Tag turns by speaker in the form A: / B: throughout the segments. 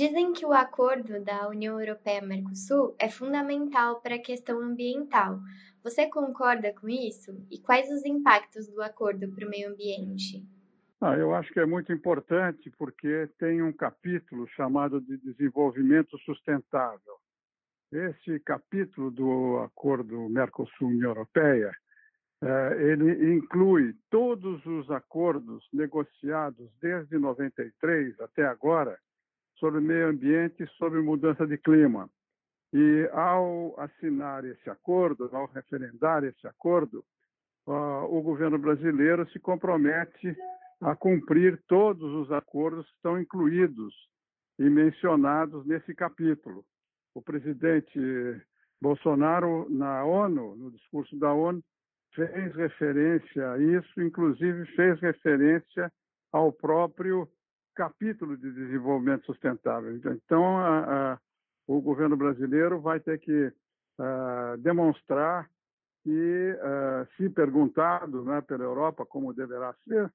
A: Dizem que o acordo da União Europeia-Mercosul é fundamental para a questão ambiental. Você concorda com isso? E quais os impactos do acordo para o meio ambiente?
B: Ah, eu acho que é muito importante porque tem um capítulo chamado de desenvolvimento sustentável. Esse capítulo do acordo Mercosul-União Europeia, eh, ele inclui todos os acordos negociados desde 93 até agora sobre meio ambiente e sobre mudança de clima. E ao assinar esse acordo, ao referendar esse acordo, o governo brasileiro se compromete a cumprir todos os acordos que estão incluídos e mencionados nesse capítulo. O presidente Bolsonaro, na ONU, no discurso da ONU, fez referência a isso, inclusive fez referência ao próprio capítulo de desenvolvimento sustentável. Então, a, a, o governo brasileiro vai ter que a, demonstrar que, se perguntado né, pela Europa como deverá ser,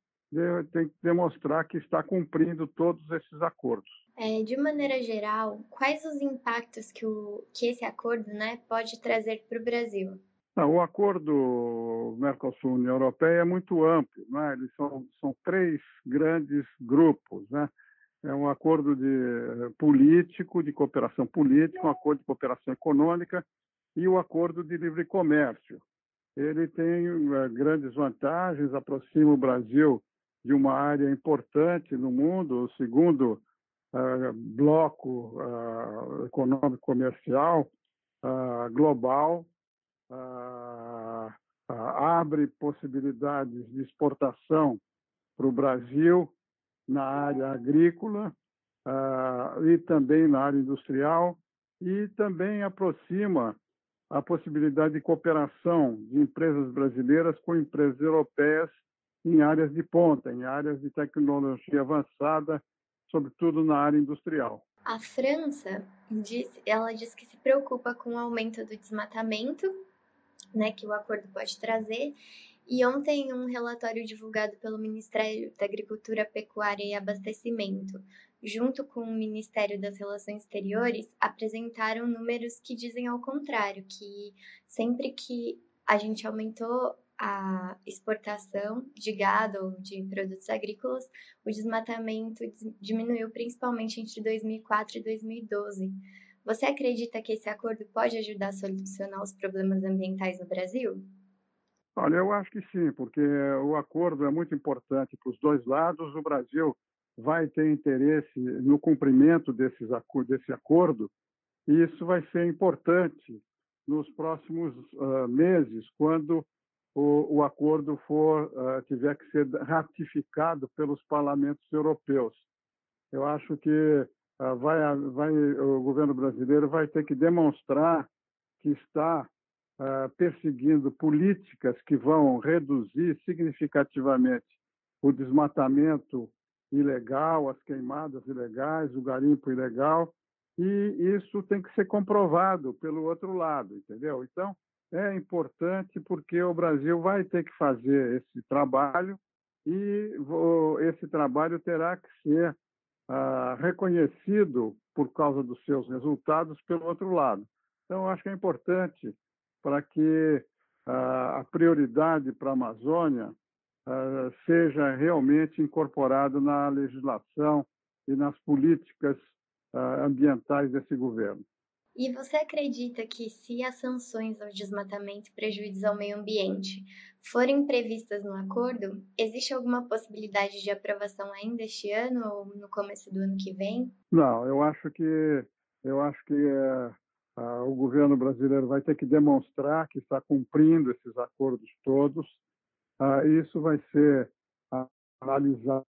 B: tem que demonstrar que está cumprindo todos esses acordos.
A: É, de maneira geral, quais os impactos que, o, que esse acordo né, pode trazer para o Brasil?
B: Não, o acordo Mercosul-União Europeia é muito amplo, né? eles são, são três grandes grupos. Né? É um acordo de eh, político, de cooperação política, um acordo de cooperação econômica e o um acordo de livre comércio. Ele tem uh, grandes vantagens, aproxima o Brasil de uma área importante no mundo, o segundo uh, bloco uh, econômico comercial global abre possibilidades de exportação para o Brasil na área agrícola ah, e também na área industrial e também aproxima a possibilidade de cooperação de empresas brasileiras com empresas europeias em áreas de ponta, em áreas de tecnologia avançada, sobretudo na área industrial.
A: A França diz, ela diz que se preocupa com o aumento do desmatamento né, que o acordo pode trazer. E ontem, um relatório divulgado pelo Ministério da Agricultura, Pecuária e Abastecimento, junto com o Ministério das Relações Exteriores, apresentaram números que dizem ao contrário, que sempre que a gente aumentou a exportação de gado ou de produtos agrícolas, o desmatamento diminuiu principalmente entre 2004 e 2012. Você acredita que esse acordo pode ajudar a solucionar os problemas ambientais no Brasil?
B: Olha, eu acho que sim, porque o acordo é muito importante para os dois lados. O Brasil vai ter interesse no cumprimento desses, desse acordo e isso vai ser importante nos próximos uh, meses, quando o, o acordo for uh, tiver que ser ratificado pelos parlamentos europeus. Eu acho que vai, vai, o governo brasileiro vai ter que demonstrar que está uh, perseguindo políticas que vão reduzir significativamente o desmatamento ilegal, as queimadas ilegais, o garimpo ilegal, e isso tem que ser comprovado pelo outro lado, entendeu? Então, é importante porque o Brasil vai ter que fazer esse trabalho e esse trabalho terá que ser ah, reconhecido por causa dos seus resultados pelo outro lado. Então, acho que é importante para que ah, a prioridade para a Amazônia ah, seja realmente incorporada na legislação e nas políticas ambientais desse governo.
A: E você acredita que se as sanções ao desmatamento prejudiciam ao meio ambiente forem previstas no acordo, existe alguma possibilidade de aprovação ainda este ano ou no começo do ano que vem?
B: Não, eu acho que eu acho que é, o governo brasileiro vai ter que demonstrar que está cumprindo esses acordos todos. Ah, isso vai ser analisado,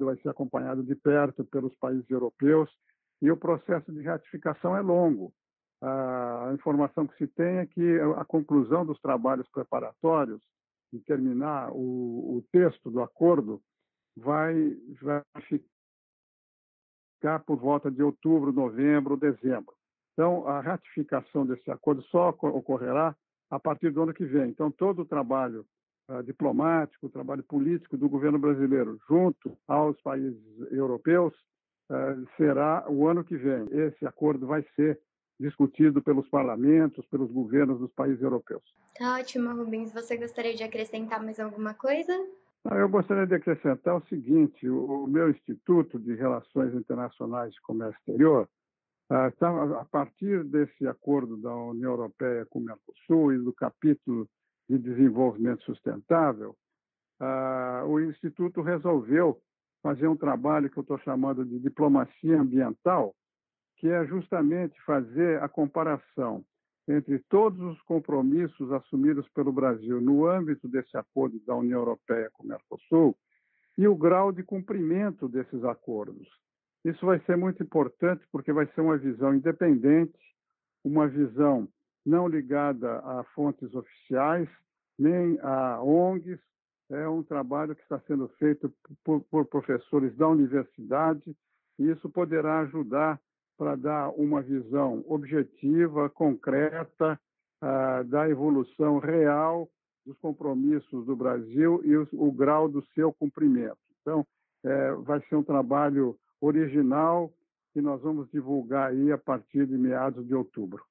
B: vai ser acompanhado de perto pelos países europeus e o processo de ratificação é longo. A informação que se tem é que a conclusão dos trabalhos preparatórios de terminar o, o texto do acordo vai, vai ficar por volta de outubro, novembro, dezembro. Então, a ratificação desse acordo só ocorrerá a partir do ano que vem. Então, todo o trabalho uh, diplomático, o trabalho político do governo brasileiro junto aos países europeus será o ano que vem. Esse acordo vai ser discutido pelos parlamentos, pelos governos dos países europeus.
A: Tá ótimo, Rubens. Você gostaria de acrescentar mais alguma coisa?
B: Eu gostaria de acrescentar o seguinte: o meu Instituto de Relações Internacionais de Comércio Exterior, ah, tá, a partir desse acordo da União Europeia com o Mercosul e do capítulo de desenvolvimento sustentável, ah, o Instituto resolveu fazer um trabalho que eu estou chamando de diplomacia ambiental, que é justamente fazer a comparação entre todos os compromissos assumidos pelo Brasil no âmbito desse acordo da União Europeia com o Mercosul e o grau de cumprimento desses acordos. Isso vai ser muito importante porque vai ser uma visão independente, uma visão não ligada a fontes oficiais, nem a ONGs. É um trabalho que está sendo feito por, por professores da universidade e isso poderá ajudar para dar uma visão objetiva, concreta, ah, da evolução real dos compromissos do Brasil e o, o grau do seu cumprimento. Então, é, vai ser um trabalho original que nós vamos divulgar aí a partir de meados de outubro.